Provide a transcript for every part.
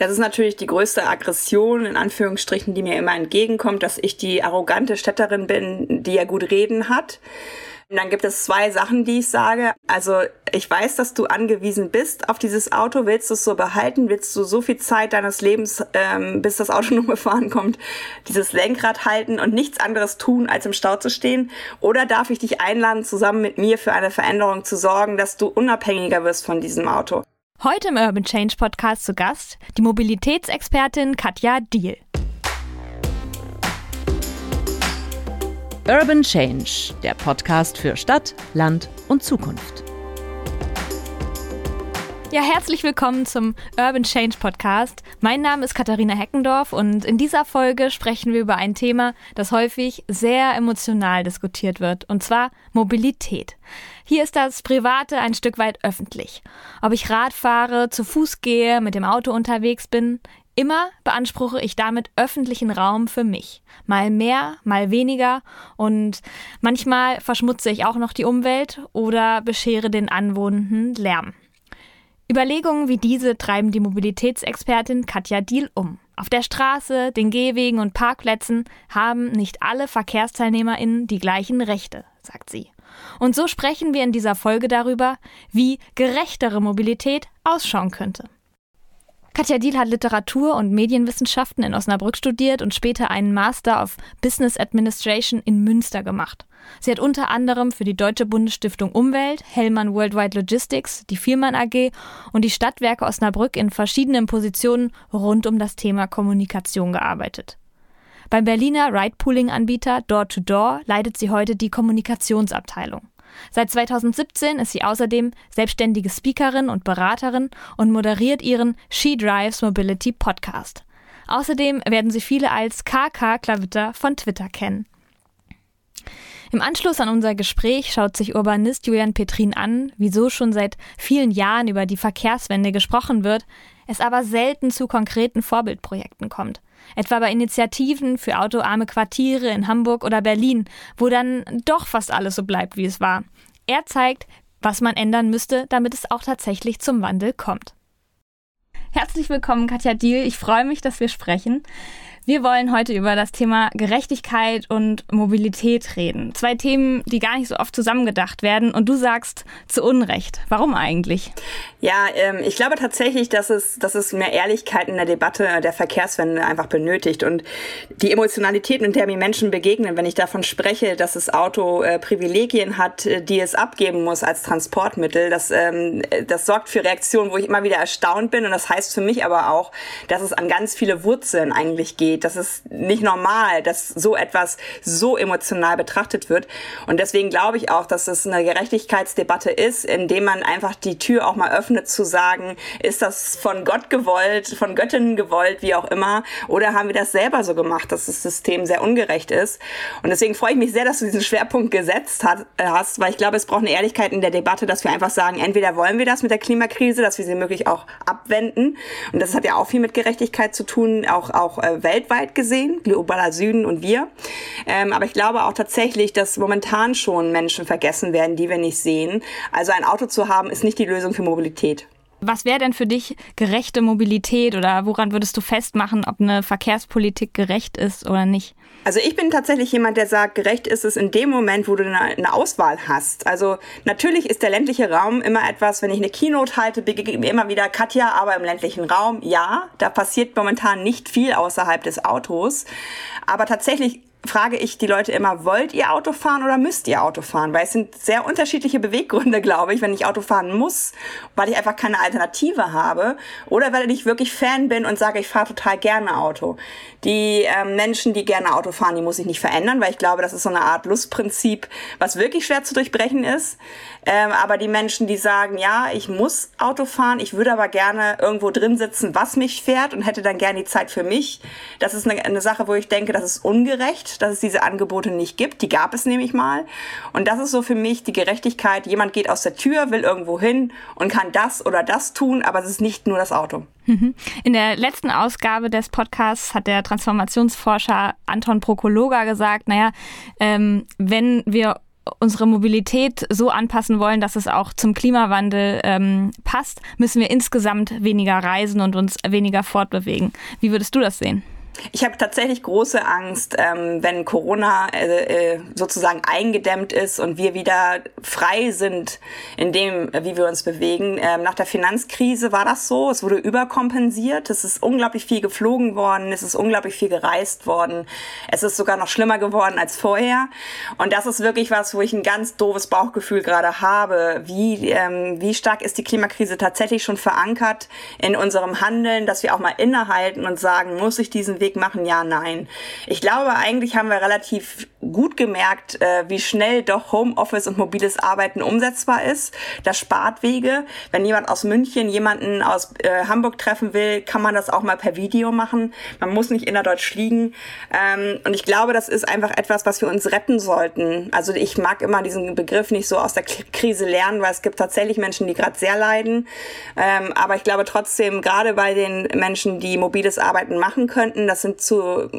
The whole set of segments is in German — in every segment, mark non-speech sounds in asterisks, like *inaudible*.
Das ist natürlich die größte Aggression, in Anführungsstrichen, die mir immer entgegenkommt, dass ich die arrogante Städterin bin, die ja gut reden hat. Und dann gibt es zwei Sachen, die ich sage. Also ich weiß, dass du angewiesen bist auf dieses Auto. Willst du es so behalten? Willst du so viel Zeit deines Lebens, ähm, bis das autonome *laughs* Fahren kommt, dieses Lenkrad halten und nichts anderes tun, als im Stau zu stehen? Oder darf ich dich einladen, zusammen mit mir für eine Veränderung zu sorgen, dass du unabhängiger wirst von diesem Auto? Heute im Urban Change Podcast zu Gast die Mobilitätsexpertin Katja Diel. Urban Change, der Podcast für Stadt, Land und Zukunft. Ja, herzlich willkommen zum Urban Change Podcast. Mein Name ist Katharina Heckendorf und in dieser Folge sprechen wir über ein Thema, das häufig sehr emotional diskutiert wird, und zwar Mobilität. Hier ist das Private ein Stück weit öffentlich. Ob ich Rad fahre, zu Fuß gehe, mit dem Auto unterwegs bin, Immer beanspruche ich damit öffentlichen Raum für mich. Mal mehr, mal weniger und manchmal verschmutze ich auch noch die Umwelt oder beschere den Anwohnenden Lärm. Überlegungen wie diese treiben die Mobilitätsexpertin Katja Diel um. Auf der Straße, den Gehwegen und Parkplätzen haben nicht alle VerkehrsteilnehmerInnen die gleichen Rechte, sagt sie. Und so sprechen wir in dieser Folge darüber, wie gerechtere Mobilität ausschauen könnte. Katja Diel hat Literatur und Medienwissenschaften in Osnabrück studiert und später einen Master of Business Administration in Münster gemacht. Sie hat unter anderem für die Deutsche Bundesstiftung Umwelt, Hellmann Worldwide Logistics, die Vielmann AG und die Stadtwerke Osnabrück in verschiedenen Positionen rund um das Thema Kommunikation gearbeitet. Beim Berliner Ride-Pooling-Anbieter Door to Door leitet sie heute die Kommunikationsabteilung. Seit 2017 ist sie außerdem selbstständige Speakerin und Beraterin und moderiert ihren She Drives Mobility Podcast. Außerdem werden sie viele als KK Klavitter von Twitter kennen. Im Anschluss an unser Gespräch schaut sich Urbanist Julian Petrin an, wieso schon seit vielen Jahren über die Verkehrswende gesprochen wird, es aber selten zu konkreten Vorbildprojekten kommt. Etwa bei Initiativen für autoarme Quartiere in Hamburg oder Berlin, wo dann doch fast alles so bleibt, wie es war. Er zeigt, was man ändern müsste, damit es auch tatsächlich zum Wandel kommt. Herzlich willkommen, Katja Diel. Ich freue mich, dass wir sprechen. Wir wollen heute über das Thema Gerechtigkeit und Mobilität reden. Zwei Themen, die gar nicht so oft zusammengedacht werden. Und du sagst zu Unrecht. Warum eigentlich? Ja, ähm, ich glaube tatsächlich, dass es, dass es mehr Ehrlichkeit in der Debatte der Verkehrswende einfach benötigt. Und die Emotionalität, mit der mir Menschen begegnen, wenn ich davon spreche, dass das Auto äh, Privilegien hat, äh, die es abgeben muss als Transportmittel, das, ähm, das sorgt für Reaktionen, wo ich immer wieder erstaunt bin. Und das heißt für mich aber auch, dass es an ganz viele Wurzeln eigentlich geht geht. Das ist nicht normal, dass so etwas so emotional betrachtet wird. Und deswegen glaube ich auch, dass es eine Gerechtigkeitsdebatte ist, indem man einfach die Tür auch mal öffnet zu sagen, ist das von Gott gewollt, von Göttinnen gewollt, wie auch immer, oder haben wir das selber so gemacht, dass das System sehr ungerecht ist. Und deswegen freue ich mich sehr, dass du diesen Schwerpunkt gesetzt hast, weil ich glaube, es braucht eine Ehrlichkeit in der Debatte, dass wir einfach sagen, entweder wollen wir das mit der Klimakrise, dass wir sie möglich auch abwenden. Und das hat ja auch viel mit Gerechtigkeit zu tun, auch, auch äh, weltweit gesehen, globaler Süden und wir. Ähm, aber ich glaube auch tatsächlich, dass momentan schon Menschen vergessen werden, die wir nicht sehen. Also ein Auto zu haben, ist nicht die Lösung für Mobilität. Was wäre denn für dich gerechte Mobilität oder woran würdest du festmachen, ob eine Verkehrspolitik gerecht ist oder nicht? Also ich bin tatsächlich jemand, der sagt, gerecht ist es in dem Moment, wo du eine Auswahl hast. Also natürlich ist der ländliche Raum immer etwas, wenn ich eine Keynote halte, begegnet mir immer wieder Katja, aber im ländlichen Raum, ja, da passiert momentan nicht viel außerhalb des Autos. Aber tatsächlich frage ich die Leute immer, wollt ihr Auto fahren oder müsst ihr Auto fahren? Weil es sind sehr unterschiedliche Beweggründe, *laughs* glaube ich, wenn ich Auto fahren muss, weil ich einfach keine Alternative habe oder weil ich wirklich Fan bin und sage, ich fahre total gerne Auto. Die ähm, Menschen, die gerne Auto fahren, die muss ich nicht verändern, weil ich glaube, das ist so eine Art Lustprinzip, was wirklich schwer zu durchbrechen ist. Ähm, aber die Menschen, die sagen, ja, ich muss Auto fahren, ich würde aber gerne irgendwo drin sitzen, was mich fährt und hätte dann gerne die Zeit für mich, das ist eine, eine Sache, wo ich denke, das ist ungerecht dass es diese Angebote nicht gibt. Die gab es nämlich mal. Und das ist so für mich die Gerechtigkeit. Jemand geht aus der Tür, will irgendwo hin und kann das oder das tun, aber es ist nicht nur das Auto. Mhm. In der letzten Ausgabe des Podcasts hat der Transformationsforscher Anton Prokologa gesagt, naja, ähm, wenn wir unsere Mobilität so anpassen wollen, dass es auch zum Klimawandel ähm, passt, müssen wir insgesamt weniger reisen und uns weniger fortbewegen. Wie würdest du das sehen? Ich habe tatsächlich große Angst, ähm, wenn Corona äh, äh, sozusagen eingedämmt ist und wir wieder frei sind in dem, wie wir uns bewegen. Ähm, nach der Finanzkrise war das so. Es wurde überkompensiert. Es ist unglaublich viel geflogen worden. Es ist unglaublich viel gereist worden. Es ist sogar noch schlimmer geworden als vorher. Und das ist wirklich was, wo ich ein ganz doofes Bauchgefühl gerade habe. Wie, ähm, wie stark ist die Klimakrise tatsächlich schon verankert in unserem Handeln, dass wir auch mal innehalten und sagen, muss ich diesen Weg machen? Ja, nein. Ich glaube, eigentlich haben wir relativ gut gemerkt, äh, wie schnell doch Homeoffice und mobiles Arbeiten umsetzbar ist. Das spart Wege. Wenn jemand aus München jemanden aus äh, Hamburg treffen will, kann man das auch mal per Video machen. Man muss nicht innerdeutsch liegen. Ähm, und ich glaube, das ist einfach etwas, was wir uns retten sollten. Also ich mag immer diesen Begriff nicht so aus der Krise lernen, weil es gibt tatsächlich Menschen, die gerade sehr leiden. Ähm, aber ich glaube trotzdem, gerade bei den Menschen, die mobiles Arbeiten machen könnten, das sind zu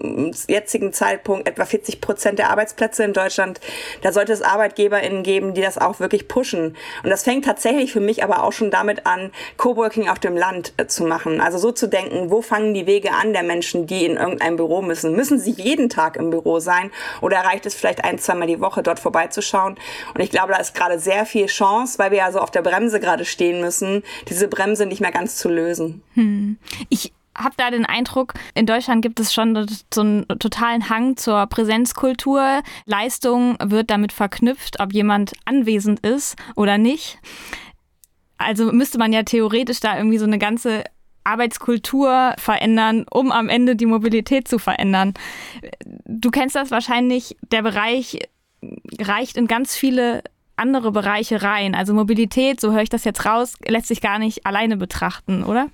jetzigen Zeitpunkt etwa 40 Prozent der Arbeitsplätze in Deutschland. Da sollte es ArbeitgeberInnen geben, die das auch wirklich pushen. Und das fängt tatsächlich für mich aber auch schon damit an, Coworking auf dem Land äh, zu machen. Also so zu denken, wo fangen die Wege an der Menschen, die in irgendein Büro müssen? Müssen sie jeden Tag im Büro sein oder reicht es vielleicht ein, zweimal die Woche dort vorbeizuschauen? Und ich glaube, da ist gerade sehr viel Chance, weil wir ja so auf der Bremse gerade stehen müssen, diese Bremse nicht mehr ganz zu lösen. Hm. Ich habe da den Eindruck, in Deutschland gibt es schon so einen totalen Hang zur Präsenzkultur. Leistung wird damit verknüpft, ob jemand anwesend ist oder nicht. Also müsste man ja theoretisch da irgendwie so eine ganze Arbeitskultur verändern, um am Ende die Mobilität zu verändern. Du kennst das wahrscheinlich, der Bereich reicht in ganz viele andere Bereiche rein. Also Mobilität, so höre ich das jetzt raus, lässt sich gar nicht alleine betrachten, oder?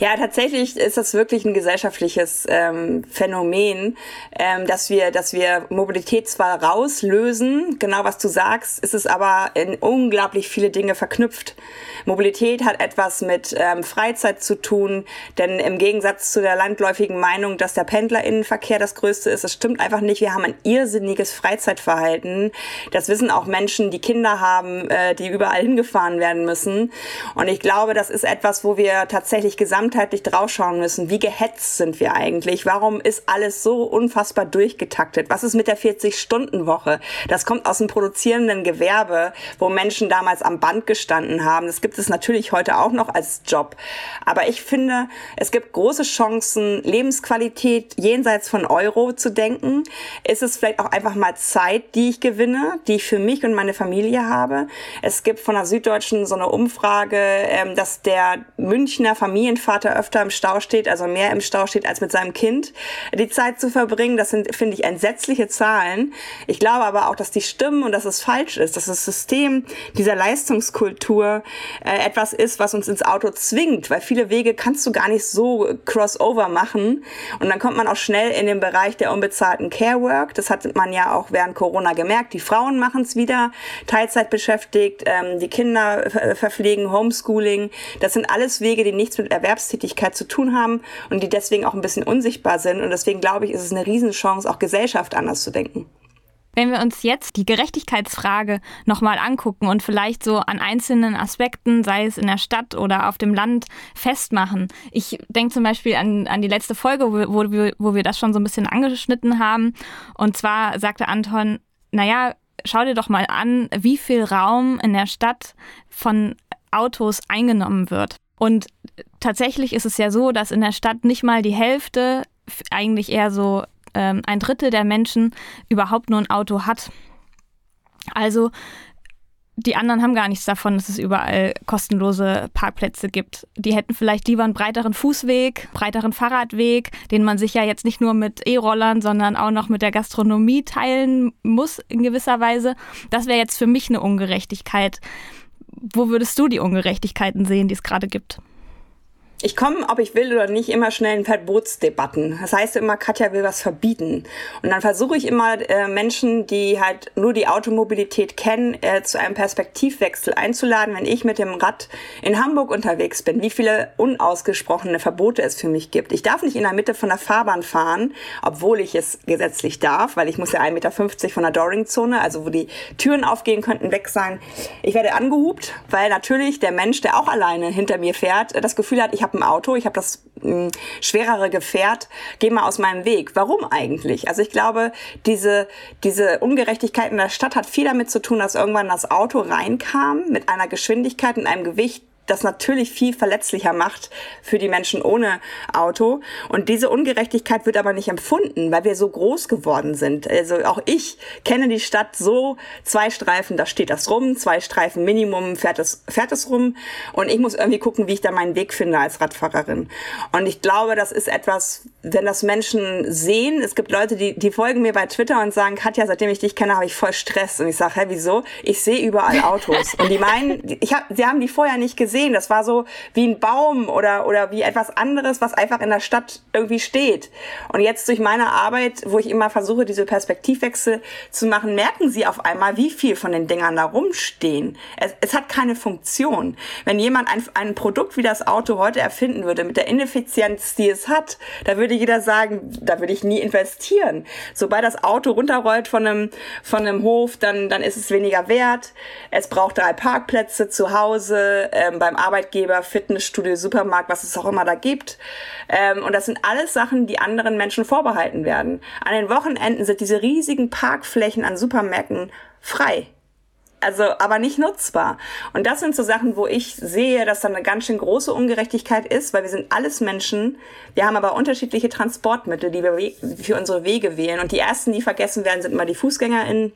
Ja, tatsächlich ist das wirklich ein gesellschaftliches ähm, Phänomen, ähm, dass wir, dass wir Mobilität zwar rauslösen, genau was du sagst, ist es aber in unglaublich viele Dinge verknüpft. Mobilität hat etwas mit ähm, Freizeit zu tun, denn im Gegensatz zu der landläufigen Meinung, dass der Pendlerinnenverkehr das größte ist, das stimmt einfach nicht. Wir haben ein irrsinniges Freizeitverhalten. Das wissen auch Menschen, die Kinder Kinder haben, äh, die überall hingefahren werden müssen. Und ich glaube, das ist etwas, wo wir tatsächlich gesamtheitlich draufschauen müssen. Wie gehetzt sind wir eigentlich? Warum ist alles so unfassbar durchgetaktet? Was ist mit der 40-Stunden-Woche? Das kommt aus dem produzierenden Gewerbe, wo Menschen damals am Band gestanden haben. Das gibt es natürlich heute auch noch als Job. Aber ich finde, es gibt große Chancen, Lebensqualität jenseits von Euro zu denken. Ist es vielleicht auch einfach mal Zeit, die ich gewinne, die ich für mich und meine Familie Familie habe. Es gibt von der Süddeutschen so eine Umfrage, ähm, dass der Münchner Familienvater öfter im Stau steht, also mehr im Stau steht als mit seinem Kind, die Zeit zu verbringen. Das sind, finde ich, entsetzliche Zahlen. Ich glaube aber auch, dass die stimmen und dass es falsch ist, dass das System dieser Leistungskultur äh, etwas ist, was uns ins Auto zwingt, weil viele Wege kannst du gar nicht so crossover machen. Und dann kommt man auch schnell in den Bereich der unbezahlten Care Work. Das hat man ja auch während Corona gemerkt. Die Frauen machen es wieder. Teilzeit beschäftigt, ähm, die Kinder verpflegen, Homeschooling. Das sind alles Wege, die nichts mit Erwerbstätigkeit zu tun haben und die deswegen auch ein bisschen unsichtbar sind. Und deswegen glaube ich, ist es eine Riesenchance, auch Gesellschaft anders zu denken. Wenn wir uns jetzt die Gerechtigkeitsfrage nochmal angucken und vielleicht so an einzelnen Aspekten, sei es in der Stadt oder auf dem Land, festmachen. Ich denke zum Beispiel an, an die letzte Folge, wo, wo, wo wir das schon so ein bisschen angeschnitten haben. Und zwar sagte Anton, naja, schau dir doch mal an, wie viel Raum in der Stadt von Autos eingenommen wird. Und tatsächlich ist es ja so, dass in der Stadt nicht mal die Hälfte, eigentlich eher so ähm, ein Drittel der Menschen überhaupt nur ein Auto hat. Also die anderen haben gar nichts davon, dass es überall kostenlose Parkplätze gibt. Die hätten vielleicht lieber einen breiteren Fußweg, breiteren Fahrradweg, den man sich ja jetzt nicht nur mit E-Rollern, sondern auch noch mit der Gastronomie teilen muss in gewisser Weise. Das wäre jetzt für mich eine Ungerechtigkeit. Wo würdest du die Ungerechtigkeiten sehen, die es gerade gibt? Ich komme, ob ich will oder nicht, immer schnell in Verbotsdebatten. Das heißt immer, Katja will was verbieten. Und dann versuche ich immer äh, Menschen, die halt nur die Automobilität kennen, äh, zu einem Perspektivwechsel einzuladen, wenn ich mit dem Rad in Hamburg unterwegs bin, wie viele unausgesprochene Verbote es für mich gibt. Ich darf nicht in der Mitte von der Fahrbahn fahren, obwohl ich es gesetzlich darf, weil ich muss ja 1,50 Meter von der Doring-Zone, also wo die Türen aufgehen könnten, weg sein. Ich werde angehupt, weil natürlich der Mensch, der auch alleine hinter mir fährt, das Gefühl hat, ich habe ein Auto, ich habe das mh, hm, schwerere Gefährt, geh mal aus meinem Weg. Warum eigentlich? Also ich glaube, diese, diese Ungerechtigkeit in der Stadt hat viel damit zu tun, dass irgendwann das Auto reinkam mit einer Geschwindigkeit und einem Gewicht, das natürlich viel verletzlicher macht für die Menschen ohne Auto. Und diese Ungerechtigkeit wird aber nicht empfunden, weil wir so groß geworden sind. Also auch ich kenne die Stadt so, zwei Streifen, da steht das rum, zwei Streifen Minimum fährt es, fährt es rum. Und ich muss irgendwie gucken, wie ich da meinen Weg finde als Radfahrerin. Und ich glaube, das ist etwas, wenn das Menschen sehen, es gibt Leute, die, die folgen mir bei Twitter und sagen, Katja, seitdem ich dich kenne, habe ich voll Stress. Und ich sage, hä, wieso? Ich sehe überall Autos. Und die meinen, ich hab, sie haben die vorher nicht gesehen gesehen. Das war so wie ein Baum oder, oder wie etwas anderes, was einfach in der Stadt irgendwie steht. Und jetzt durch meine Arbeit, wo ich immer versuche, diese Perspektivwechsel zu machen, merken sie auf einmal, wie viel von den Dingern da rumstehen. Es, es hat keine Funktion. Wenn jemand ein, ein Produkt wie das Auto heute erfinden würde, mit der Ineffizienz, die es hat, da würde jeder sagen, da würde ich nie investieren. Sobald das Auto runterrollt von einem, von einem Hof, dann, dann ist es weniger wert. Es braucht drei Parkplätze zu Hause. Ähm, beim Arbeitgeber, Fitnessstudio, Supermarkt, was es auch immer da gibt. Ähm, und das sind alles Sachen, die anderen Menschen vorbehalten werden. An den Wochenenden sind diese riesigen Parkflächen an Supermärkten frei. Also, aber nicht nutzbar. Und das sind so Sachen, wo ich sehe, dass da eine ganz schön große Ungerechtigkeit ist, weil wir sind alles Menschen. Wir haben aber unterschiedliche Transportmittel, die wir für unsere Wege wählen. Und die ersten, die vergessen werden, sind immer die FußgängerInnen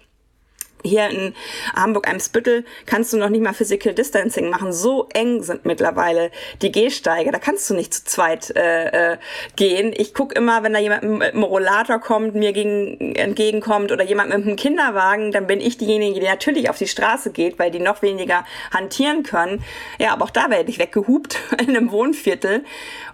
hier in Hamburg-Eimsbüttel kannst du noch nicht mal Physical Distancing machen. So eng sind mittlerweile die Gehsteige. Da kannst du nicht zu zweit äh, äh, gehen. Ich guck immer, wenn da jemand mit einem Rollator kommt, mir gegen, entgegenkommt oder jemand mit einem Kinderwagen, dann bin ich diejenige, die natürlich auf die Straße geht, weil die noch weniger hantieren können. Ja, aber auch da werde ich weggehupt *laughs* in einem Wohnviertel.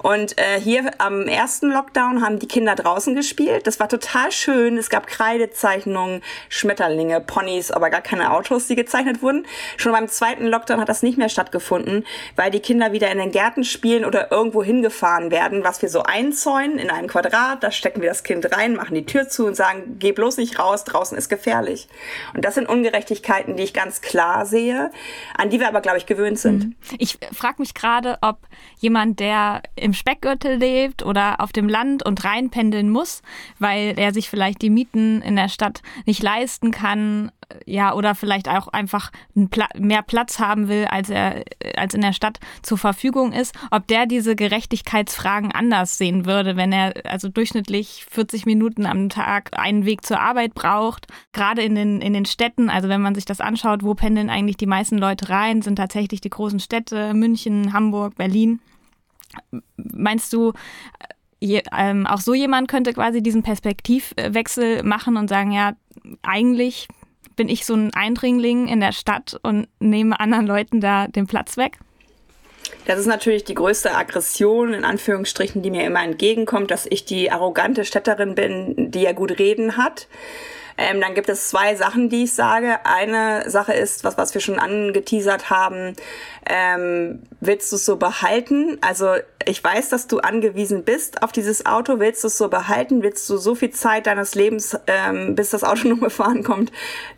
Und äh, hier am ersten Lockdown haben die Kinder draußen gespielt. Das war total schön. Es gab Kreidezeichnungen, Schmetterlinge, Ponys Ponys, aber gar keine Autos, die gezeichnet wurden. Schon beim zweiten Lockdown hat das nicht mehr stattgefunden, weil die Kinder wieder in den Gärten spielen oder irgendwo hingefahren werden, was wir so einzäunen in einem Quadrat. Da stecken wir das Kind rein, machen die Tür zu und sagen, geh bloß nicht raus, draußen ist gefährlich. Und das sind Ungerechtigkeiten, die ich ganz klar sehe, an die wir aber, glaube ich, gewöhnt sind. Mhm. Ich frage mich gerade, ob jemand, der im Speckgürtel lebt oder auf dem Land und reinpendeln muss, weil er sich vielleicht die Mieten in der Stadt nicht leisten kann, ja, oder vielleicht auch einfach mehr Platz haben will, als er als in der Stadt zur Verfügung ist, ob der diese Gerechtigkeitsfragen anders sehen würde, wenn er also durchschnittlich 40 Minuten am Tag einen Weg zur Arbeit braucht. Gerade in den, in den Städten, also wenn man sich das anschaut, wo pendeln eigentlich die meisten Leute rein, sind tatsächlich die großen Städte, München, Hamburg, Berlin. Meinst du, Je, ähm, auch so jemand könnte quasi diesen Perspektivwechsel machen und sagen, ja, eigentlich bin ich so ein Eindringling in der Stadt und nehme anderen Leuten da den Platz weg? Das ist natürlich die größte Aggression, in Anführungsstrichen, die mir immer entgegenkommt, dass ich die arrogante Städterin bin, die ja gut reden hat. Ähm, dann gibt es zwei Sachen, die ich sage. Eine Sache ist, was, was wir schon angeteasert haben, ähm, willst du es so behalten? Also ich weiß, dass du angewiesen bist auf dieses Auto. Willst du es so behalten? Willst du so viel Zeit deines Lebens, ähm, bis das autonome *laughs* Fahren kommt,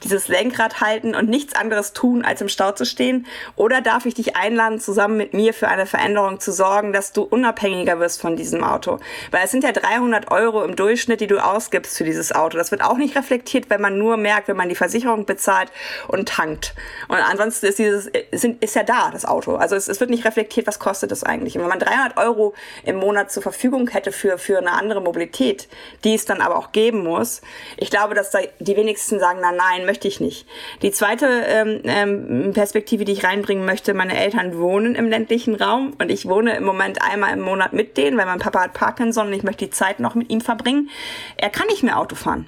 dieses Lenkrad halten und nichts anderes tun, als im Stau zu stehen? Oder darf ich dich einladen, zusammen mit mir für eine Veränderung zu sorgen, dass du unabhängiger wirst von diesem Auto? Weil es sind ja 300 Euro im Durchschnitt, die du ausgibst für dieses Auto. Das wird auch nicht reflektiert, wenn man nur merkt, wenn man die Versicherung bezahlt und tankt. Und ansonsten ist dieses, ist, ja da, das Auto. Also es, es wird nicht reflektiert, was kostet das eigentlich. Und wenn man 300 Euro im Monat zur Verfügung hätte für, für eine andere Mobilität, die es dann aber auch geben muss, ich glaube, dass da die wenigsten sagen, na nein, möchte ich nicht. Die zweite ähm, ähm, Perspektive, die ich reinbringen möchte, meine Eltern wohnen im ländlichen Raum und ich wohne im Moment einmal im Monat mit denen, weil mein Papa hat Parkinson und ich möchte die Zeit noch mit ihm verbringen. Er kann nicht mehr Auto fahren.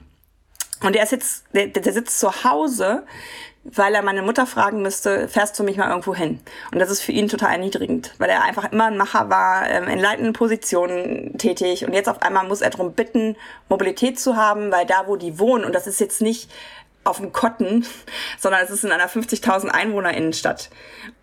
Und er sitzt, der, der sitzt zu Hause weil er meine Mutter fragen müsste, fährst du mich mal irgendwo hin? Und das ist für ihn total erniedrigend, weil er einfach immer ein Macher war, ähm, in leitenden Positionen tätig und jetzt auf einmal muss er darum bitten, Mobilität zu haben, weil da, wo die wohnen, und das ist jetzt nicht auf dem Kotten, *laughs* sondern es ist in einer 50.000 Einwohner Innenstadt.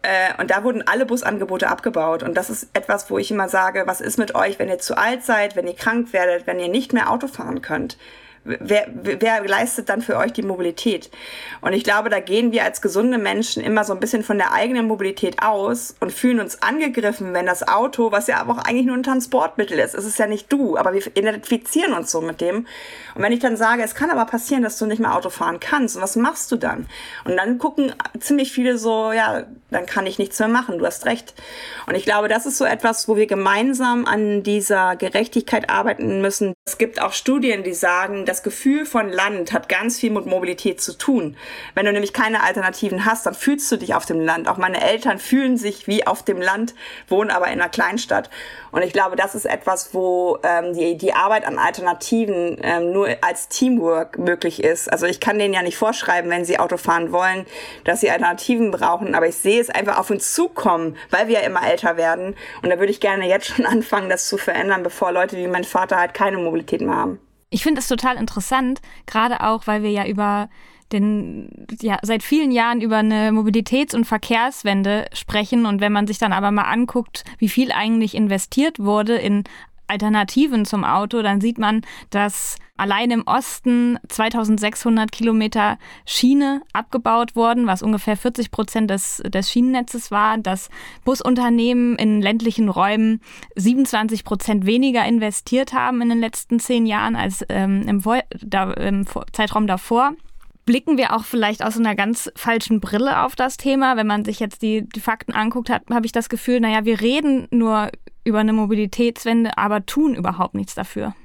Äh, und da wurden alle Busangebote abgebaut. Und das ist etwas, wo ich immer sage, was ist mit euch, wenn ihr zu alt seid, wenn ihr krank werdet, wenn ihr nicht mehr Auto fahren könnt? Wer, wer leistet dann für euch die Mobilität? Und ich glaube, da gehen wir als gesunde Menschen immer so ein bisschen von der eigenen Mobilität aus und fühlen uns angegriffen, wenn das Auto, was ja aber auch eigentlich nur ein Transportmittel ist, es ist ja nicht du, aber wir identifizieren uns so mit dem. Und wenn ich dann sage, es kann aber passieren, dass du nicht mehr Auto fahren kannst, und was machst du dann? Und dann gucken ziemlich viele so, ja, dann kann ich nichts mehr machen, du hast recht. Und ich glaube, das ist so etwas, wo wir gemeinsam an dieser Gerechtigkeit arbeiten müssen. Es gibt auch Studien, die sagen, das Gefühl von Land hat ganz viel mit Mobilität zu tun. Wenn du nämlich keine Alternativen hast, dann fühlst du dich auf dem Land. Auch meine Eltern fühlen sich wie auf dem Land, wohnen aber in einer Kleinstadt. Und ich glaube, das ist etwas, wo ähm, die, die Arbeit an Alternativen ähm, nur als Teamwork möglich ist. Also ich kann denen ja nicht vorschreiben, wenn sie Auto fahren wollen, dass sie Alternativen brauchen. Aber ich sehe es einfach auf uns zukommen, weil wir ja immer älter werden. Und da würde ich gerne jetzt schon *laughs* anfangen, das zu verändern, bevor Leute wie mein Vater halt keine Mobilität mehr haben. Ich finde es total interessant, gerade auch, weil wir ja über den, ja, seit vielen Jahren über eine Mobilitäts- und Verkehrswende sprechen. Und wenn man sich dann aber mal anguckt, wie viel eigentlich investiert wurde in Alternativen zum Auto, dann sieht man, dass allein im Osten 2600 Kilometer Schiene abgebaut wurden, was ungefähr 40 Prozent des, des Schienennetzes war, dass Busunternehmen in ländlichen Räumen 27 Prozent weniger investiert haben in den letzten zehn Jahren als ähm, im, da, im Zeitraum davor blicken wir auch vielleicht aus einer ganz falschen Brille auf das Thema. Wenn man sich jetzt die, die Fakten anguckt, habe ich das Gefühl, naja, wir reden nur über eine Mobilitätswende, aber tun überhaupt nichts dafür.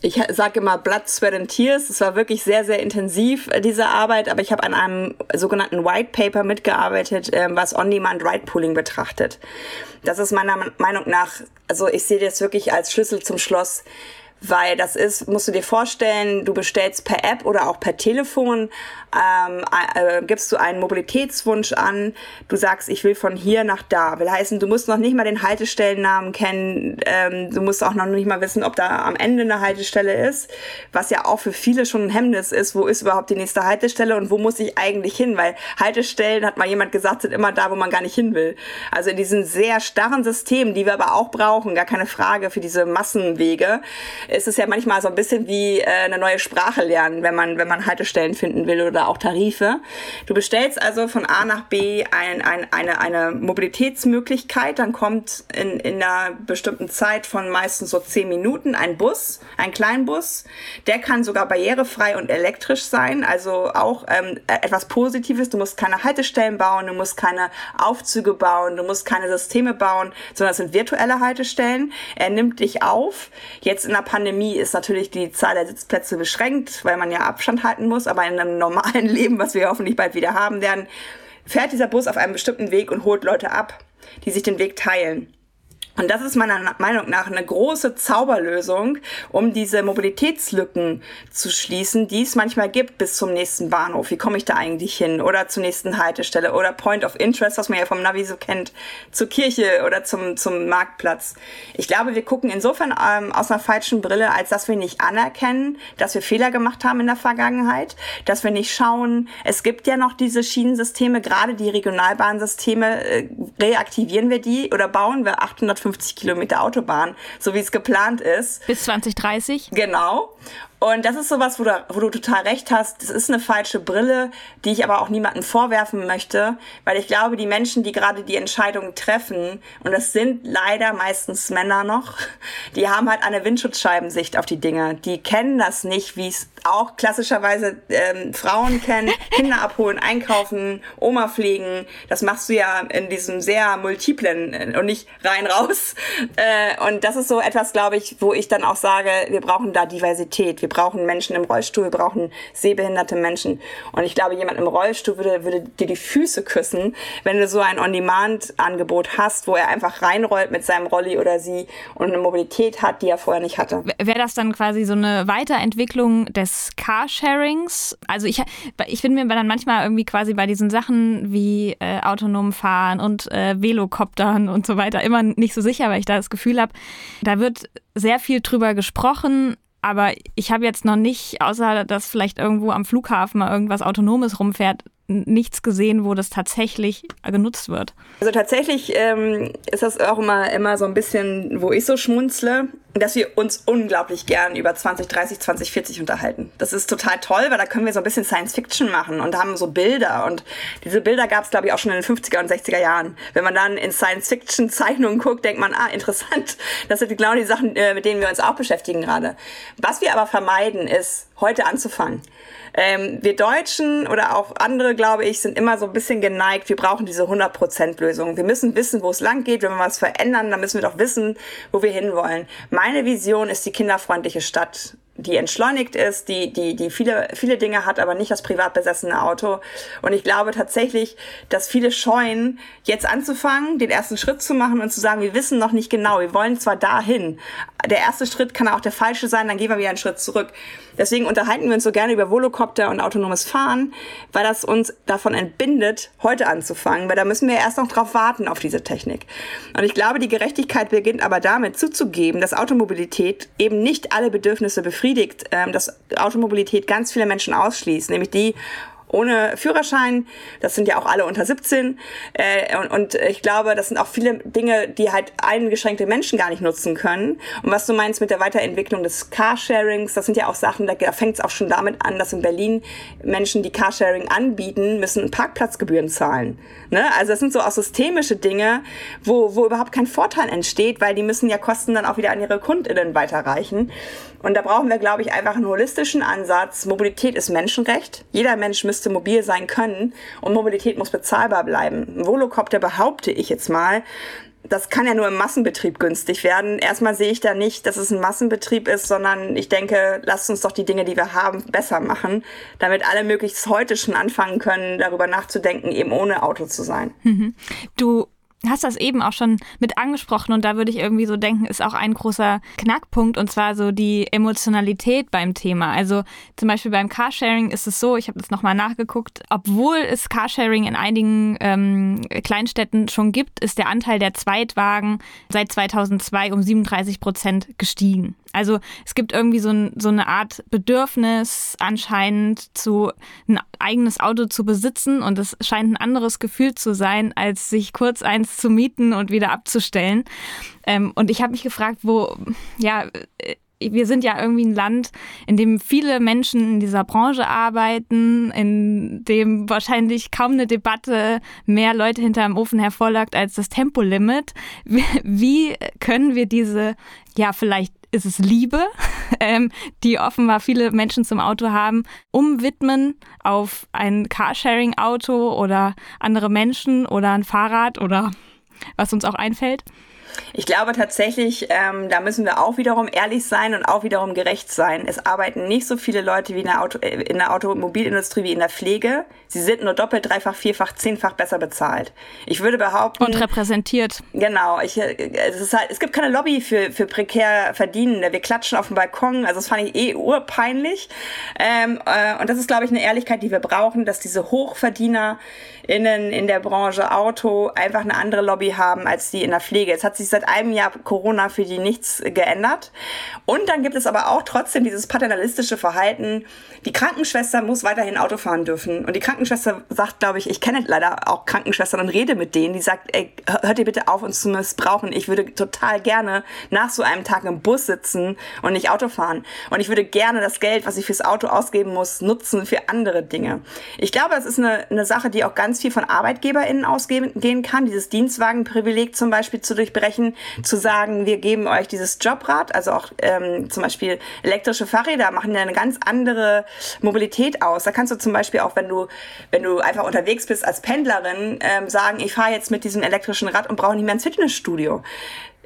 Ich sage immer Blood, Sweat and Tears. Es war wirklich sehr, sehr intensiv, äh, diese Arbeit, aber ich habe an einem sogenannten White Paper mitgearbeitet, ähm, was On-Demand Ride Pooling betrachtet. Das ist meiner Meinung nach, also ich sehe das wirklich als Schlüssel zum Schloss weil das ist, musst du dir vorstellen, du bestellst per App oder auch per Telefon, ähm, äh, gibst du einen Mobilitätswunsch an, du sagst, ich will von hier nach da. Will heißen, du musst noch nicht mal den Haltestellennamen kennen, ähm, du musst auch noch nicht mal wissen, ob da am Ende eine Haltestelle ist, was ja auch für viele schon ein Hemmnis ist, wo ist überhaupt die nächste Haltestelle und wo muss ich eigentlich hin, weil Haltestellen, hat mal jemand gesagt, sind immer da, wo man gar nicht hin will. Also in diesen sehr starren Systemen, die wir aber auch brauchen, gar keine Frage für diese Massenwege, ist es ja manchmal so ein bisschen wie äh, eine neue Sprache lernen, wenn man, wenn man Haltestellen finden will oder auch Tarife. Du bestellst also von A nach B ein, ein, eine, eine Mobilitätsmöglichkeit, dann kommt in, in einer bestimmten Zeit von meistens so zehn Minuten ein Bus, ein Kleinbus. Der kann sogar barrierefrei und elektrisch sein, also auch ähm, etwas Positives. Du musst keine Haltestellen bauen, du musst keine Aufzüge bauen, du musst keine Systeme bauen, sondern es sind virtuelle Haltestellen. Er nimmt dich auf. Jetzt in der ist natürlich die Zahl der Sitzplätze beschränkt, weil man ja Abstand halten muss, aber in einem normalen *laughs* Leben, was wir hoffentlich bald wieder haben werden, fährt dieser Bus auf einem bestimmten Weg und holt Leute ab, die sich den Weg teilen. Und das ist meiner Meinung nach eine große Zauberlösung, um diese Mobilitätslücken zu schließen, die es manchmal gibt bis zum nächsten Bahnhof. Wie komme ich da eigentlich hin? Oder zur nächsten Haltestelle oder Point of Interest, was man ja vom Navi so kennt, zur Kirche oder zum, zum Marktplatz. Ich glaube, wir gucken insofern ähm, aus einer falschen Brille, als dass wir nicht anerkennen, dass wir Fehler gemacht haben in der Vergangenheit, dass wir nicht schauen, es gibt ja noch diese Schienensysteme, gerade die Regionalbahnsysteme, äh, reaktivieren wir die oder bauen wir 800 150 Kilometer Autobahn, so wie es geplant ist. Bis 2030? Genau. Und das ist sowas, wo du, wo du total recht hast. Das ist eine falsche Brille, die ich aber auch niemandem vorwerfen möchte, weil ich glaube, die Menschen, die gerade die Entscheidungen treffen, und das sind leider meistens Männer noch, die haben halt eine Windschutzscheibensicht auf die Dinge. Die kennen das nicht, wie es auch klassischerweise ähm, Frauen kennen. *laughs* Kinder abholen, einkaufen, Oma pflegen. Das machst du ja in diesem sehr multiplen äh, und nicht rein raus. Äh, und das ist so etwas, glaube ich, wo ich dann auch sage, wir brauchen da Diversität. Wir brauchen Menschen im Rollstuhl, wir brauchen sehbehinderte Menschen. Und ich glaube, jemand im Rollstuhl würde, würde dir die Füße küssen, wenn du so ein On-Demand-Angebot hast, wo er einfach reinrollt mit seinem Rolli oder sie und eine Mobilität hat, die er vorher nicht hatte. Wäre das dann quasi so eine Weiterentwicklung des Carsharings? Also ich, ich bin mir dann manchmal irgendwie quasi bei diesen Sachen wie äh, autonom fahren und äh, Velocoptern und so weiter immer nicht so sicher, weil ich da das Gefühl habe, da wird sehr viel drüber gesprochen, aber ich habe jetzt noch nicht, außer dass vielleicht irgendwo am Flughafen mal irgendwas Autonomes rumfährt, nichts gesehen, wo das tatsächlich genutzt wird. Also tatsächlich ähm, ist das auch immer, immer so ein bisschen, wo ich so schmunzle, dass wir uns unglaublich gern über 2030, 2040 unterhalten. Das ist total toll, weil da können wir so ein bisschen Science Fiction machen und haben so Bilder. Und diese Bilder gab es, glaube ich, auch schon in den 50er und 60er Jahren. Wenn man dann in Science Fiction Zeichnungen guckt, denkt man, ah, interessant. Das sind genau die Sachen, äh, mit denen wir uns auch beschäftigen gerade. Was wir aber vermeiden, ist, heute anzufangen. Ähm, wir Deutschen oder auch andere, glaube ich, sind immer so ein bisschen geneigt, wir brauchen diese 100%-Lösung. Wir müssen wissen, wo es lang geht. Wenn wir was verändern, dann müssen wir doch wissen, wo wir hinwollen. Meine Vision ist die kinderfreundliche Stadt die entschleunigt ist, die, die, die viele, viele Dinge hat, aber nicht das privat besessene Auto. Und ich glaube tatsächlich, dass viele scheuen, jetzt anzufangen, den ersten Schritt zu machen und zu sagen, wir wissen noch nicht genau, wir wollen zwar dahin. Der erste Schritt kann auch der falsche sein, dann gehen wir wieder einen Schritt zurück. Deswegen unterhalten wir uns so gerne über Volocopter und autonomes Fahren, weil das uns davon entbindet, heute anzufangen, weil da müssen wir erst noch drauf warten auf diese Technik. Und ich glaube, die Gerechtigkeit beginnt aber damit zuzugeben, dass Automobilität eben nicht alle Bedürfnisse befriedigt, ähm, dass Automobilität ganz viele Menschen ausschließt, nämlich die ohne Führerschein. Das sind ja auch alle unter 17. Äh, und, ich glaube, das sind auch viele Dinge, die halt eingeschränkte Menschen gar nicht nutzen können. Und was du meinst mit der Weiterentwicklung des Carsharings, das sind ja auch Sachen, da, da fängt es auch schon damit an, dass in Berlin Menschen, die Carsharing anbieten, müssen Parkplatzgebühren zahlen. Ne? Also das sind so auch systemische Dinge, wo, wo überhaupt kein Vorteil entsteht, weil die müssen ja Kosten dann auch wieder an ihre KundInnen weiterreichen. Und da brauchen wir, glaube ich, einfach einen holistischen Ansatz. Mobilität ist Menschenrecht. Jeder Mensch müsste mobil sein können und Mobilität muss bezahlbar bleiben. Ein Volocopter behaupte ich jetzt mal, das kann ja nur im Massenbetrieb günstig werden. Erstmal sehe ich da nicht, dass es ein Massenbetrieb ist, sondern ich denke, lasst uns doch die Dinge, die wir haben, besser machen, damit alle möglichst heute schon anfangen können, darüber nachzudenken, eben ohne Auto zu sein. Mhm. Du hast das eben auch schon mit angesprochen und da würde ich irgendwie so denken, ist auch ein großer Knackpunkt und zwar so die Emotionalität beim Thema. Also zum Beispiel beim Carsharing ist es so, ich habe das nochmal nachgeguckt, obwohl es Carsharing in einigen ähm, Kleinstädten schon gibt, ist der Anteil der Zweitwagen seit 2002 um 37 Prozent gestiegen. Also es gibt irgendwie so, ein, so eine Art Bedürfnis anscheinend zu ein eigenes Auto zu besitzen und es scheint ein anderes Gefühl zu sein, als sich kurz eins zu mieten und wieder abzustellen. Ähm, und ich habe mich gefragt, wo, ja, äh, wir sind ja irgendwie ein Land, in dem viele Menschen in dieser Branche arbeiten, in dem wahrscheinlich kaum eine Debatte mehr Leute hinterm Ofen hervorlagt als das Tempolimit. *laughs* Wie können wir diese, ja, vielleicht ist es Liebe, *laughs* ähm, die offenbar viele Menschen zum Auto haben, umwidmen auf ein Carsharing-Auto oder andere Menschen oder ein Fahrrad oder was uns auch einfällt? Ich glaube tatsächlich, ähm, da müssen wir auch wiederum ehrlich sein und auch wiederum gerecht sein. Es arbeiten nicht so viele Leute wie in der, Auto, äh, in der Automobilindustrie wie in der Pflege. Sie sind nur doppelt, dreifach, vierfach, zehnfach besser bezahlt. Ich würde behaupten. Und repräsentiert. Genau. Ich, äh, es, ist halt, es gibt keine Lobby für, für prekär Verdienende. Wir klatschen auf dem Balkon. Also das fand ich eh urpeinlich. Ähm, äh, und das ist, glaube ich, eine Ehrlichkeit, die wir brauchen, dass diese Hochverdiener innen in der Branche Auto einfach eine andere Lobby haben als die in der Pflege. Es hat sich seit einem Jahr Corona für die nichts geändert. Und dann gibt es aber auch trotzdem dieses paternalistische Verhalten. Die Krankenschwester muss weiterhin Auto fahren dürfen. Und die Krankenschwester sagt, glaube ich, ich kenne leider auch Krankenschwestern und rede mit denen, die sagt, ey, hört ihr bitte auf, uns zu missbrauchen. Ich würde total gerne nach so einem Tag im Bus sitzen und nicht Auto fahren. Und ich würde gerne das Geld, was ich fürs Auto ausgeben muss, nutzen für andere Dinge. Ich glaube, es ist eine, eine Sache, die auch ganz ganz viel von ArbeitgeberInnen ausgehen kann, dieses Dienstwagenprivileg zum Beispiel zu durchbrechen, zu sagen, wir geben euch dieses Jobrad, also auch ähm, zum Beispiel elektrische Fahrräder machen ja eine ganz andere Mobilität aus. Da kannst du zum Beispiel auch, wenn du, wenn du einfach unterwegs bist als Pendlerin, ähm, sagen, ich fahre jetzt mit diesem elektrischen Rad und brauche nicht mehr ins Fitnessstudio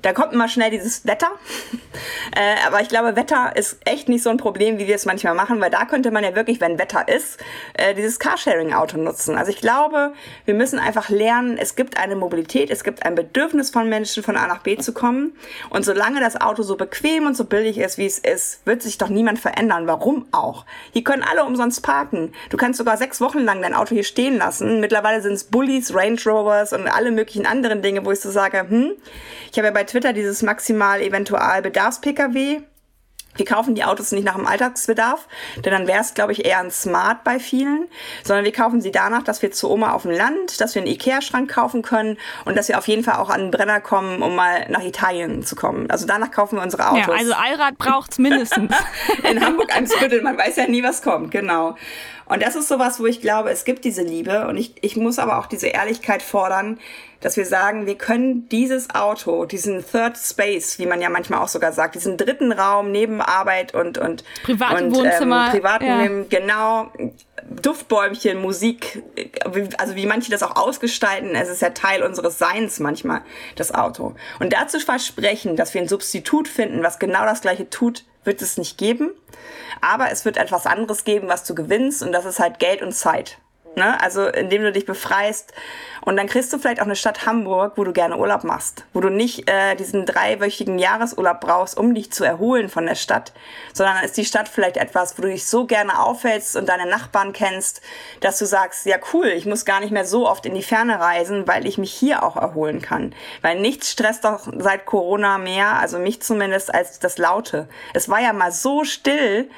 da kommt immer schnell dieses Wetter. *laughs* äh, aber ich glaube, Wetter ist echt nicht so ein Problem, wie wir es manchmal machen, weil da könnte man ja wirklich, wenn Wetter ist, äh, dieses Carsharing-Auto nutzen. Also ich glaube, wir müssen einfach lernen, es gibt eine Mobilität, es gibt ein Bedürfnis von Menschen, von A nach B zu kommen. Und solange das Auto so bequem und so billig ist, wie es ist, wird sich doch niemand verändern. Warum auch? Hier können alle umsonst parken. Du kannst sogar sechs Wochen lang dein Auto hier stehen lassen. Mittlerweile sind es Bullies, Range Rovers und alle möglichen anderen Dinge, wo ich so sage, hm, ich habe ja bei Twitter dieses maximal eventual Bedarfs-Pkw. Wir kaufen die Autos nicht nach dem Alltagsbedarf, denn dann wäre es, glaube ich, eher ein Smart bei vielen, sondern wir kaufen sie danach, dass wir zu Oma auf dem Land, dass wir einen Ikea-Schrank kaufen können und dass wir auf jeden Fall auch an den Brenner kommen, um mal nach Italien zu kommen. Also danach kaufen wir unsere Autos. Ja, also Allrad braucht's mindestens. *laughs* In Hamburg Eimsbüttel, man weiß ja nie, was kommt, genau. Und das ist sowas, wo ich glaube, es gibt diese Liebe und ich, ich muss aber auch diese Ehrlichkeit fordern, dass wir sagen, wir können dieses Auto, diesen Third Space, wie man ja manchmal auch sogar sagt, diesen dritten Raum neben Arbeit und und private und, Wohnzimmer, ähm, privaten ja. genau Duftbäumchen, Musik, also wie manche das auch ausgestalten, es ist ja Teil unseres Seins manchmal, das Auto. Und dazu versprechen, dass wir ein Substitut finden, was genau das gleiche tut, wird es nicht geben. Aber es wird etwas anderes geben, was du gewinnst und das ist halt Geld und Zeit. Ne? Also indem du dich befreist und dann kriegst du vielleicht auch eine Stadt Hamburg, wo du gerne Urlaub machst, wo du nicht äh, diesen dreiwöchigen Jahresurlaub brauchst, um dich zu erholen von der Stadt, sondern ist die Stadt vielleicht etwas, wo du dich so gerne aufhältst und deine Nachbarn kennst, dass du sagst, ja cool, ich muss gar nicht mehr so oft in die Ferne reisen, weil ich mich hier auch erholen kann. Weil nichts stresst doch seit Corona mehr, also mich zumindest, als das Laute. Es war ja mal so still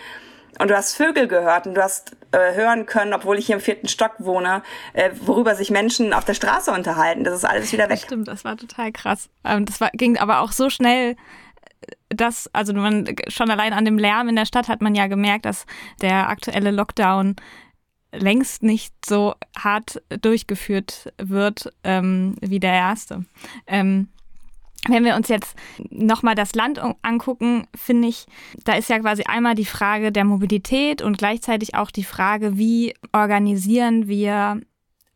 und du hast Vögel gehört und du hast äh, hören können, obwohl ich hier im vierten Stock wohne, äh, worüber sich Menschen auf der Straße unterhalten. Das ist alles wieder weg. Das stimmt, das war total krass. Ähm, das war, ging aber auch so schnell, dass, also man schon allein an dem Lärm in der Stadt hat man ja gemerkt, dass der aktuelle Lockdown längst nicht so hart durchgeführt wird ähm, wie der erste. Ähm, wenn wir uns jetzt nochmal das Land angucken, finde ich, da ist ja quasi einmal die Frage der Mobilität und gleichzeitig auch die Frage, wie organisieren wir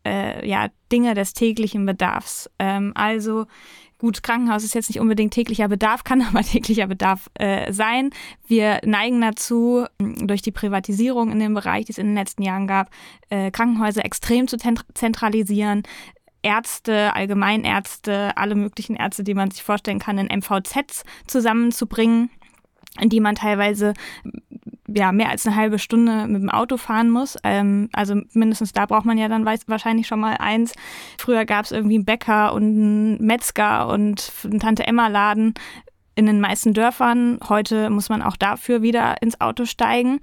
äh, ja, Dinge des täglichen Bedarfs. Ähm, also Gut, Krankenhaus ist jetzt nicht unbedingt täglicher Bedarf, *laughs* kann aber täglicher Bedarf äh, sein. Wir neigen dazu, durch die Privatisierung in dem Bereich, die es in den letzten Jahren gab, äh, Krankenhäuser extrem zu zentralisieren, Ärzte, Allgemeinärzte, alle möglichen Ärzte, die man sich vorstellen kann, in MVZs zusammenzubringen, in die man teilweise ja, mehr als eine halbe Stunde mit dem Auto fahren muss. Ähm, also mindestens da braucht man ja dann weiß, wahrscheinlich schon mal eins. Früher gab es irgendwie einen Bäcker und einen Metzger und einen Tante-Emma-Laden in den meisten Dörfern. Heute muss man auch dafür wieder ins Auto steigen.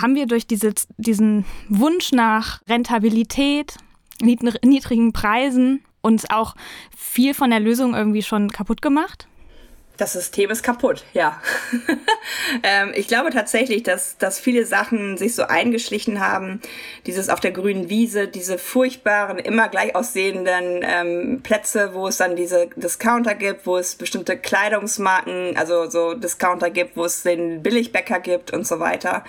Haben wir durch diese, diesen Wunsch nach Rentabilität, niedrigen Preisen uns auch viel von der Lösung irgendwie schon kaputt gemacht? Das System ist kaputt, ja. *laughs* ähm, ich glaube tatsächlich, dass, dass viele Sachen sich so eingeschlichen haben. Dieses auf der grünen Wiese, diese furchtbaren, immer gleich aussehenden ähm, Plätze, wo es dann diese Discounter gibt, wo es bestimmte Kleidungsmarken, also so Discounter gibt, wo es den Billigbäcker gibt und so weiter.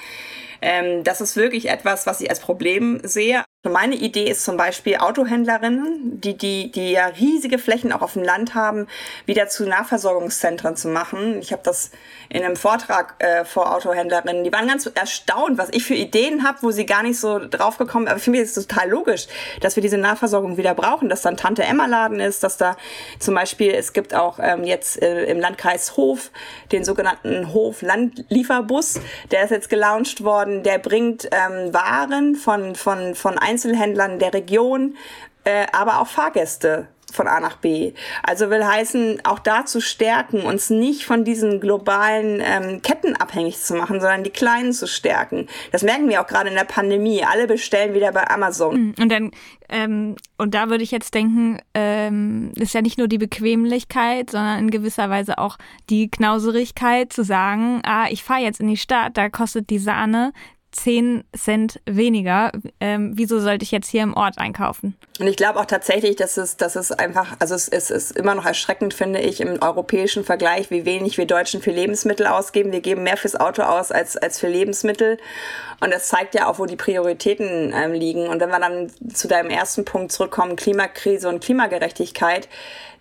Ähm, das ist wirklich etwas, was ich als Problem sehe. Meine Idee ist zum Beispiel Autohändlerinnen, die, die, die ja riesige Flächen auch auf dem Land haben, wieder zu Nahversorgungszentren zu machen. Ich habe das in einem Vortrag äh, vor Autohändlerinnen, die waren ganz erstaunt, was ich für Ideen habe, wo sie gar nicht so drauf gekommen, aber für mich ist es total logisch, dass wir diese Nahversorgung wieder brauchen, dass dann Tante Emma Laden ist, dass da zum Beispiel, es gibt auch ähm, jetzt äh, im Landkreis Hof den sogenannten Hof Landlieferbus, der ist jetzt gelauncht worden, der bringt ähm, Waren von, von, von Einzelhändlern der Region, äh, aber auch Fahrgäste von A nach B. Also will heißen, auch da zu stärken, uns nicht von diesen globalen ähm, Ketten abhängig zu machen, sondern die kleinen zu stärken. Das merken wir auch gerade in der Pandemie. Alle bestellen wieder bei Amazon. Mhm. Und dann ähm, und da würde ich jetzt denken, ähm, ist ja nicht nur die Bequemlichkeit, sondern in gewisser Weise auch die Knauserigkeit zu sagen, ah, ich fahre jetzt in die Stadt, da kostet die Sahne 10 Cent weniger. Ähm, wieso sollte ich jetzt hier im Ort einkaufen? Und ich glaube auch tatsächlich, dass es, dass es einfach, also es, es ist immer noch erschreckend, finde ich, im europäischen Vergleich, wie wenig wir Deutschen für Lebensmittel ausgeben. Wir geben mehr fürs Auto aus als, als für Lebensmittel. Und das zeigt ja auch, wo die Prioritäten ähm, liegen. Und wenn wir dann zu deinem ersten Punkt zurückkommen, Klimakrise und Klimagerechtigkeit,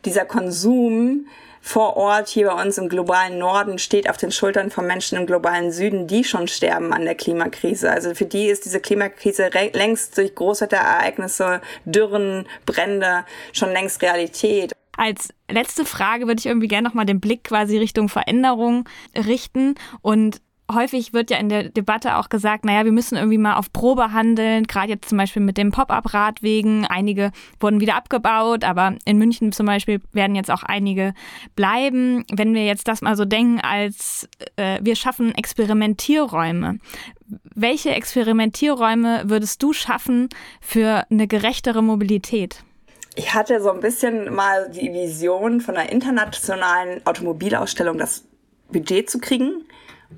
dieser Konsum, vor Ort hier bei uns im globalen Norden steht auf den Schultern von Menschen im globalen Süden, die schon sterben an der Klimakrise. Also für die ist diese Klimakrise längst durch Großwetterereignisse, Dürren, Brände schon längst Realität. Als letzte Frage würde ich irgendwie gerne nochmal den Blick quasi Richtung Veränderung richten und häufig wird ja in der Debatte auch gesagt, naja, wir müssen irgendwie mal auf Probe handeln, gerade jetzt zum Beispiel mit dem Pop-up-Radwegen. Einige wurden wieder abgebaut, aber in München zum Beispiel werden jetzt auch einige bleiben. Wenn wir jetzt das mal so denken, als äh, wir schaffen Experimentierräume. Welche Experimentierräume würdest du schaffen für eine gerechtere Mobilität? Ich hatte so ein bisschen mal die Vision von einer internationalen Automobilausstellung das Budget zu kriegen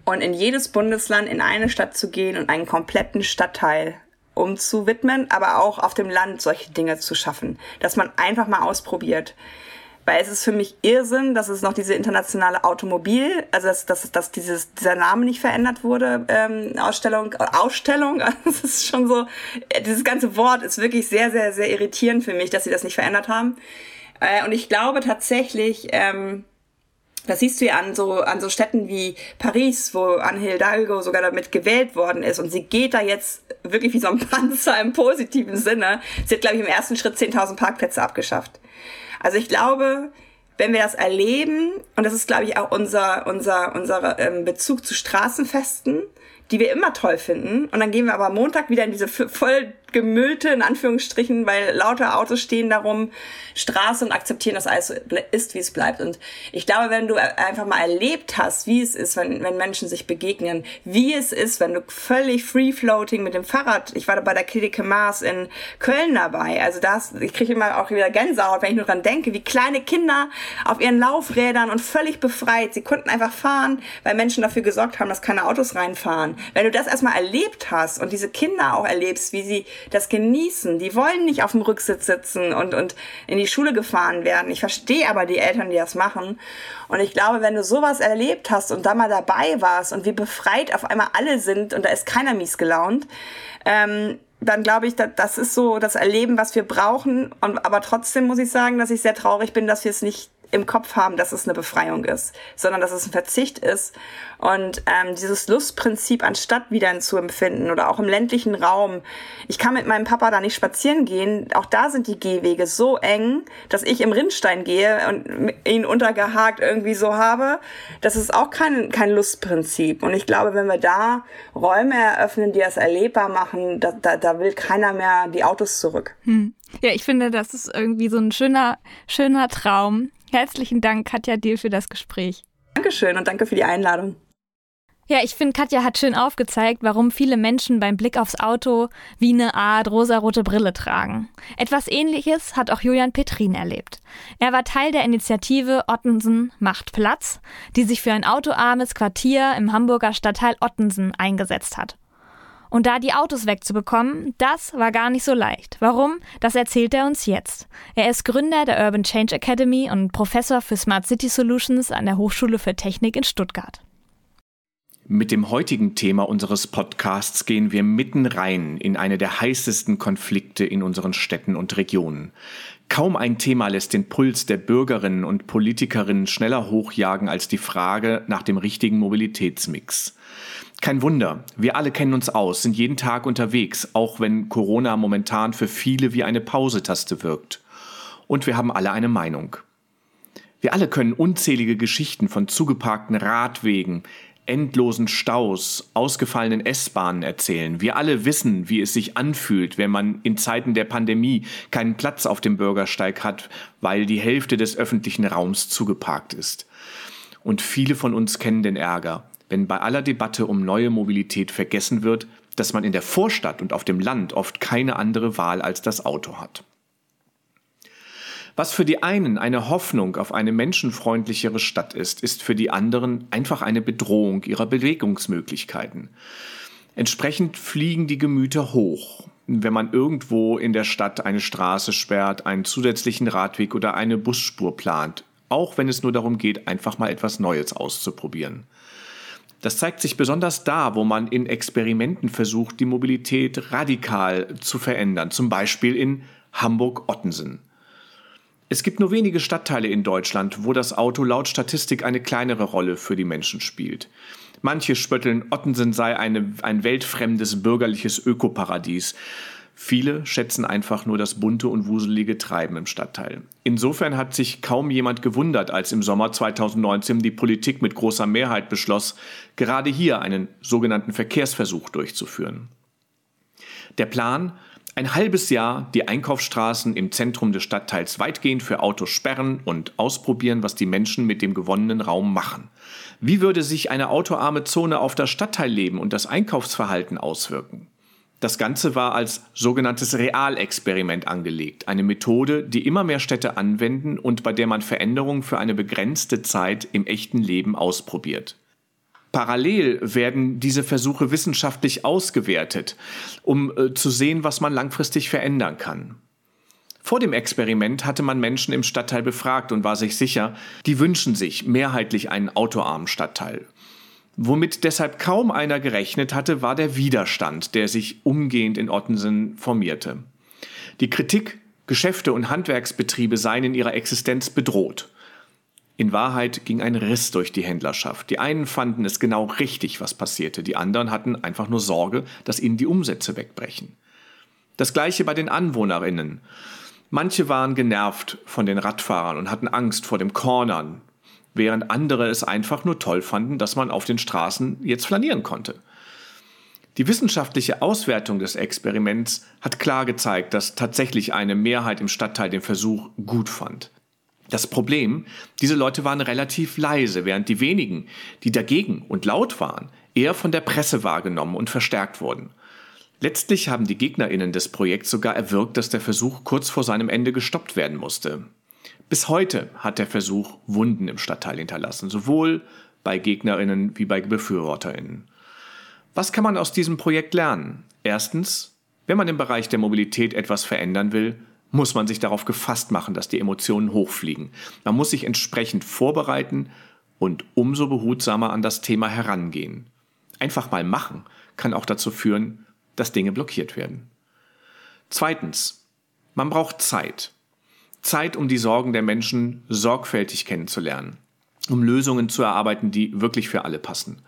und in jedes Bundesland in eine Stadt zu gehen und einen kompletten Stadtteil umzuwidmen, aber auch auf dem Land solche Dinge zu schaffen, dass man einfach mal ausprobiert. Weil es ist für mich Irrsinn, dass es noch diese internationale Automobil, also dass, dass, dass dieses, dieser Name nicht verändert wurde, ähm, Ausstellung, Ausstellung, *laughs* das ist schon so, dieses ganze Wort ist wirklich sehr, sehr, sehr irritierend für mich, dass sie das nicht verändert haben. Äh, und ich glaube tatsächlich, ähm, das siehst du ja an so, an so Städten wie Paris, wo Anne Hidalgo sogar damit gewählt worden ist. Und sie geht da jetzt wirklich wie so ein *laughs* Panzer im positiven Sinne. Sie hat, glaube ich, im ersten Schritt 10.000 Parkplätze abgeschafft. Also ich glaube, wenn wir das erleben, und das ist, glaube ich, auch unser, unser, unser ähm, Bezug zu Straßenfesten, die wir immer toll finden. Und dann gehen wir aber Montag wieder in diese voll gemüllte, in Anführungsstrichen, weil lauter Autos stehen darum, Straße und akzeptieren, dass alles ist, wie es bleibt. Und ich glaube, wenn du einfach mal erlebt hast, wie es ist, wenn, wenn Menschen sich begegnen, wie es ist, wenn du völlig free-floating mit dem Fahrrad, ich war da bei der Klinik Mars in Köln dabei, also das, ich kriege immer auch wieder Gänsehaut, wenn ich nur dran denke, wie kleine Kinder auf ihren Laufrädern und völlig befreit, sie konnten einfach fahren, weil Menschen dafür gesorgt haben, dass keine Autos reinfahren. Wenn du das erstmal erlebt hast und diese Kinder auch erlebst, wie sie das genießen. Die wollen nicht auf dem Rücksitz sitzen und, und in die Schule gefahren werden. Ich verstehe aber die Eltern, die das machen. Und ich glaube, wenn du sowas erlebt hast und da mal dabei warst und wie befreit auf einmal alle sind und da ist keiner mies gelaunt, ähm, dann glaube ich, das ist so das Erleben, was wir brauchen. Und, aber trotzdem muss ich sagen, dass ich sehr traurig bin, dass wir es nicht im Kopf haben, dass es eine Befreiung ist, sondern dass es ein Verzicht ist. Und ähm, dieses Lustprinzip anstatt wieder zu empfinden oder auch im ländlichen Raum. Ich kann mit meinem Papa da nicht spazieren gehen. Auch da sind die Gehwege so eng, dass ich im Rindstein gehe und ihn untergehakt irgendwie so habe. Das ist auch kein, kein Lustprinzip. Und ich glaube, wenn wir da Räume eröffnen, die das erlebbar machen, da, da, da will keiner mehr die Autos zurück. Hm. Ja, ich finde, das ist irgendwie so ein schöner, schöner Traum, Herzlichen Dank, Katja, dir für das Gespräch. Dankeschön und danke für die Einladung. Ja, ich finde, Katja hat schön aufgezeigt, warum viele Menschen beim Blick aufs Auto wie eine Art rosarote Brille tragen. Etwas ähnliches hat auch Julian Petrin erlebt. Er war Teil der Initiative Ottensen macht Platz, die sich für ein autoarmes Quartier im Hamburger Stadtteil Ottensen eingesetzt hat. Und da die Autos wegzubekommen, das war gar nicht so leicht. Warum? Das erzählt er uns jetzt. Er ist Gründer der Urban Change Academy und Professor für Smart City Solutions an der Hochschule für Technik in Stuttgart. Mit dem heutigen Thema unseres Podcasts gehen wir mitten rein in eine der heißesten Konflikte in unseren Städten und Regionen. Kaum ein Thema lässt den Puls der Bürgerinnen und Politikerinnen schneller hochjagen als die Frage nach dem richtigen Mobilitätsmix. Kein Wunder, wir alle kennen uns aus, sind jeden Tag unterwegs, auch wenn Corona momentan für viele wie eine Pausetaste wirkt. Und wir haben alle eine Meinung. Wir alle können unzählige Geschichten von zugeparkten Radwegen, endlosen Staus, ausgefallenen S-Bahnen erzählen. Wir alle wissen, wie es sich anfühlt, wenn man in Zeiten der Pandemie keinen Platz auf dem Bürgersteig hat, weil die Hälfte des öffentlichen Raums zugeparkt ist. Und viele von uns kennen den Ärger, wenn bei aller Debatte um neue Mobilität vergessen wird, dass man in der Vorstadt und auf dem Land oft keine andere Wahl als das Auto hat. Was für die einen eine Hoffnung auf eine menschenfreundlichere Stadt ist, ist für die anderen einfach eine Bedrohung ihrer Bewegungsmöglichkeiten. Entsprechend fliegen die Gemüter hoch, wenn man irgendwo in der Stadt eine Straße sperrt, einen zusätzlichen Radweg oder eine Busspur plant, auch wenn es nur darum geht, einfach mal etwas Neues auszuprobieren. Das zeigt sich besonders da, wo man in Experimenten versucht, die Mobilität radikal zu verändern, zum Beispiel in Hamburg-Ottensen. Es gibt nur wenige Stadtteile in Deutschland, wo das Auto laut Statistik eine kleinere Rolle für die Menschen spielt. Manche spötteln, Ottensen sei eine, ein weltfremdes bürgerliches Ökoparadies. Viele schätzen einfach nur das bunte und wuselige Treiben im Stadtteil. Insofern hat sich kaum jemand gewundert, als im Sommer 2019 die Politik mit großer Mehrheit beschloss, gerade hier einen sogenannten Verkehrsversuch durchzuführen. Der Plan, ein halbes Jahr die Einkaufsstraßen im Zentrum des Stadtteils weitgehend für Autos sperren und ausprobieren, was die Menschen mit dem gewonnenen Raum machen. Wie würde sich eine autoarme Zone auf das Stadtteilleben und das Einkaufsverhalten auswirken? Das Ganze war als sogenanntes Realexperiment angelegt, eine Methode, die immer mehr Städte anwenden und bei der man Veränderungen für eine begrenzte Zeit im echten Leben ausprobiert. Parallel werden diese Versuche wissenschaftlich ausgewertet, um äh, zu sehen, was man langfristig verändern kann. Vor dem Experiment hatte man Menschen im Stadtteil befragt und war sich sicher, die wünschen sich mehrheitlich einen autoarmen Stadtteil. Womit deshalb kaum einer gerechnet hatte, war der Widerstand, der sich umgehend in Ottensen formierte. Die Kritik, Geschäfte und Handwerksbetriebe seien in ihrer Existenz bedroht. In Wahrheit ging ein Riss durch die Händlerschaft. Die einen fanden es genau richtig, was passierte, die anderen hatten einfach nur Sorge, dass ihnen die Umsätze wegbrechen. Das gleiche bei den Anwohnerinnen. Manche waren genervt von den Radfahrern und hatten Angst vor dem Cornern, während andere es einfach nur toll fanden, dass man auf den Straßen jetzt flanieren konnte. Die wissenschaftliche Auswertung des Experiments hat klar gezeigt, dass tatsächlich eine Mehrheit im Stadtteil den Versuch gut fand. Das Problem, diese Leute waren relativ leise, während die wenigen, die dagegen und laut waren, eher von der Presse wahrgenommen und verstärkt wurden. Letztlich haben die Gegnerinnen des Projekts sogar erwirkt, dass der Versuch kurz vor seinem Ende gestoppt werden musste. Bis heute hat der Versuch Wunden im Stadtteil hinterlassen, sowohl bei Gegnerinnen wie bei Befürworterinnen. Was kann man aus diesem Projekt lernen? Erstens, wenn man im Bereich der Mobilität etwas verändern will, muss man sich darauf gefasst machen, dass die Emotionen hochfliegen. Man muss sich entsprechend vorbereiten und umso behutsamer an das Thema herangehen. Einfach mal machen kann auch dazu führen, dass Dinge blockiert werden. Zweitens, man braucht Zeit. Zeit, um die Sorgen der Menschen sorgfältig kennenzulernen, um Lösungen zu erarbeiten, die wirklich für alle passen.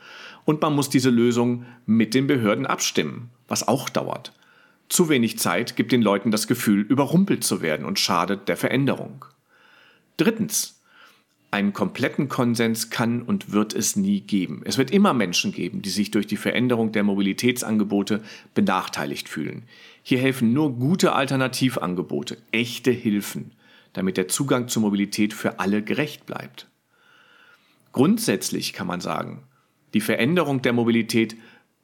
Und man muss diese Lösung mit den Behörden abstimmen, was auch dauert. Zu wenig Zeit gibt den Leuten das Gefühl, überrumpelt zu werden und schadet der Veränderung. Drittens. Einen kompletten Konsens kann und wird es nie geben. Es wird immer Menschen geben, die sich durch die Veränderung der Mobilitätsangebote benachteiligt fühlen. Hier helfen nur gute Alternativangebote, echte Hilfen damit der Zugang zur Mobilität für alle gerecht bleibt. Grundsätzlich kann man sagen, die Veränderung der Mobilität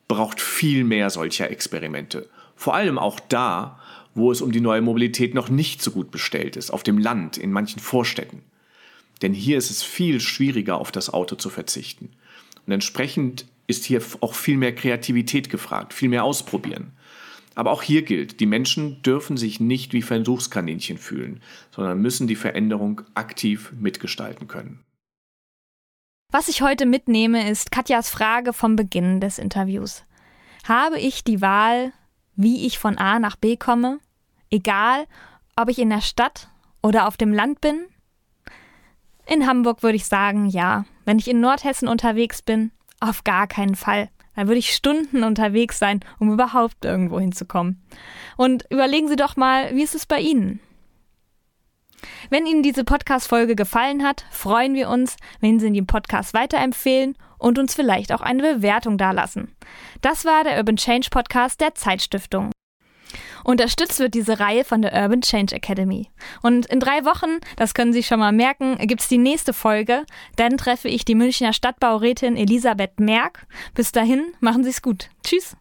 braucht viel mehr solcher Experimente. Vor allem auch da, wo es um die neue Mobilität noch nicht so gut bestellt ist, auf dem Land, in manchen Vorstädten. Denn hier ist es viel schwieriger, auf das Auto zu verzichten. Und entsprechend ist hier auch viel mehr Kreativität gefragt, viel mehr ausprobieren. Aber auch hier gilt, die Menschen dürfen sich nicht wie Versuchskaninchen fühlen, sondern müssen die Veränderung aktiv mitgestalten können. Was ich heute mitnehme, ist Katjas Frage vom Beginn des Interviews. Habe ich die Wahl, wie ich von A nach B komme? Egal, ob ich in der Stadt oder auf dem Land bin? In Hamburg würde ich sagen, ja. Wenn ich in Nordhessen unterwegs bin, auf gar keinen Fall. Da würde ich Stunden unterwegs sein, um überhaupt irgendwo hinzukommen. Und überlegen Sie doch mal, wie ist es bei Ihnen? Wenn Ihnen diese Podcast-Folge gefallen hat, freuen wir uns, wenn Sie den Podcast weiterempfehlen und uns vielleicht auch eine Bewertung dalassen. Das war der Urban Change Podcast der Zeitstiftung. Unterstützt wird diese Reihe von der Urban Change Academy. Und in drei Wochen, das können Sie schon mal merken, gibt's die nächste Folge. Dann treffe ich die Münchner Stadtbaurätin Elisabeth Merck. Bis dahin, machen Sie es gut. Tschüss.